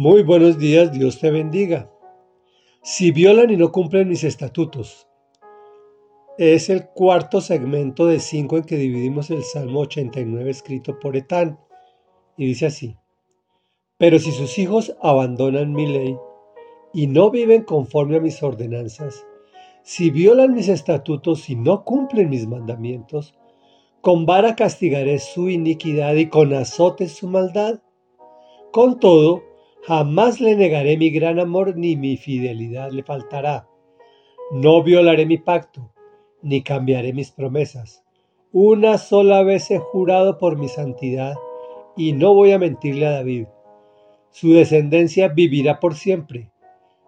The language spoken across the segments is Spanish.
Muy buenos días, Dios te bendiga. Si violan y no cumplen mis estatutos. Es el cuarto segmento de cinco en que dividimos el Salmo 89 escrito por Etán. Y dice así, Pero si sus hijos abandonan mi ley y no viven conforme a mis ordenanzas, si violan mis estatutos y no cumplen mis mandamientos, con vara castigaré su iniquidad y con azotes su maldad. Con todo, Jamás le negaré mi gran amor ni mi fidelidad le faltará. No violaré mi pacto, ni cambiaré mis promesas. Una sola vez he jurado por mi santidad, y no voy a mentirle a David. Su descendencia vivirá por siempre.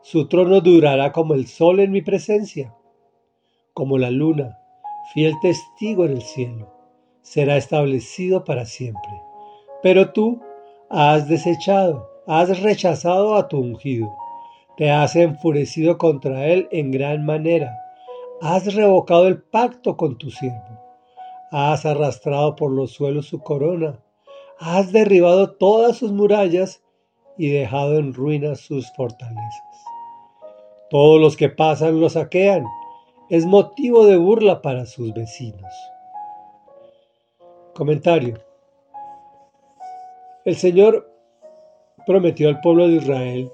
Su trono durará como el sol en mi presencia, como la luna, fiel testigo en el cielo. Será establecido para siempre. Pero tú has desechado Has rechazado a tu ungido, te has enfurecido contra él en gran manera, has revocado el pacto con tu siervo, has arrastrado por los suelos su corona, has derribado todas sus murallas y dejado en ruinas sus fortalezas. Todos los que pasan lo saquean, es motivo de burla para sus vecinos. Comentario. El Señor prometió al pueblo de Israel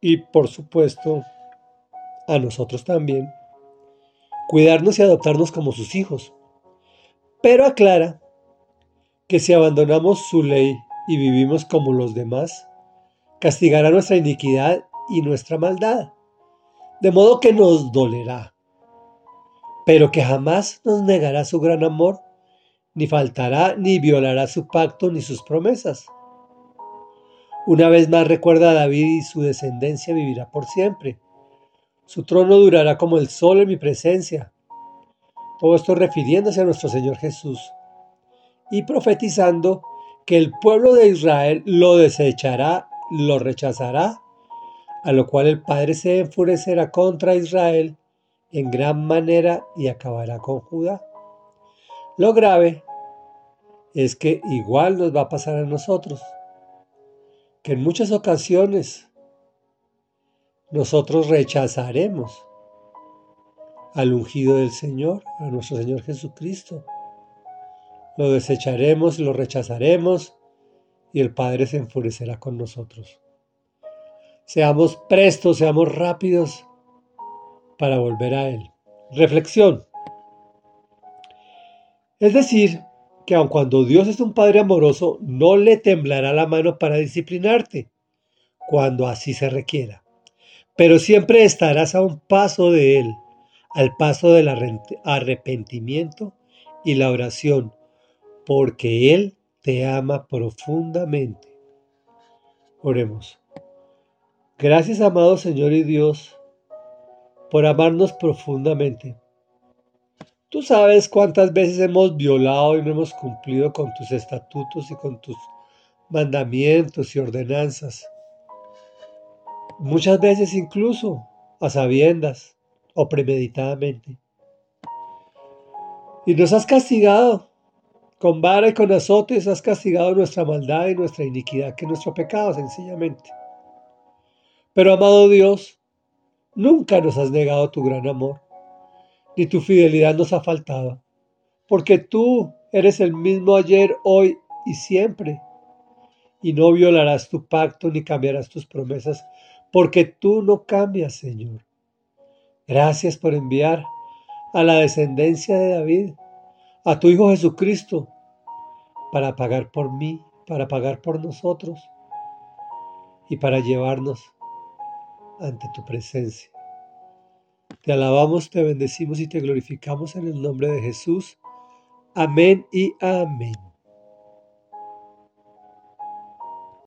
y por supuesto a nosotros también, cuidarnos y adoptarnos como sus hijos. Pero aclara que si abandonamos su ley y vivimos como los demás, castigará nuestra iniquidad y nuestra maldad, de modo que nos dolerá, pero que jamás nos negará su gran amor, ni faltará ni violará su pacto ni sus promesas. Una vez más recuerda a David y su descendencia vivirá por siempre. Su trono durará como el sol en mi presencia. Todo esto refiriéndose a nuestro Señor Jesús y profetizando que el pueblo de Israel lo desechará, lo rechazará, a lo cual el Padre se enfurecerá contra Israel en gran manera y acabará con Judá. Lo grave es que igual nos va a pasar a nosotros que en muchas ocasiones nosotros rechazaremos al ungido del Señor, a nuestro Señor Jesucristo. Lo desecharemos lo rechazaremos y el Padre se enfurecerá con nosotros. Seamos prestos, seamos rápidos para volver a Él. Reflexión. Es decir, que aun cuando Dios es un Padre amoroso, no le temblará la mano para disciplinarte, cuando así se requiera. Pero siempre estarás a un paso de Él, al paso del arrepentimiento y la oración, porque Él te ama profundamente. Oremos. Gracias, amado Señor y Dios, por amarnos profundamente Tú sabes cuántas veces hemos violado y no hemos cumplido con tus estatutos y con tus mandamientos y ordenanzas. Muchas veces incluso a sabiendas o premeditadamente. Y nos has castigado. Con vara y con azotes has castigado nuestra maldad y nuestra iniquidad, que es nuestro pecado sencillamente. Pero amado Dios, nunca nos has negado tu gran amor ni tu fidelidad nos ha faltado, porque tú eres el mismo ayer, hoy y siempre, y no violarás tu pacto ni cambiarás tus promesas, porque tú no cambias, Señor. Gracias por enviar a la descendencia de David, a tu Hijo Jesucristo, para pagar por mí, para pagar por nosotros y para llevarnos ante tu presencia. Te alabamos, te bendecimos y te glorificamos en el nombre de Jesús. Amén y amén.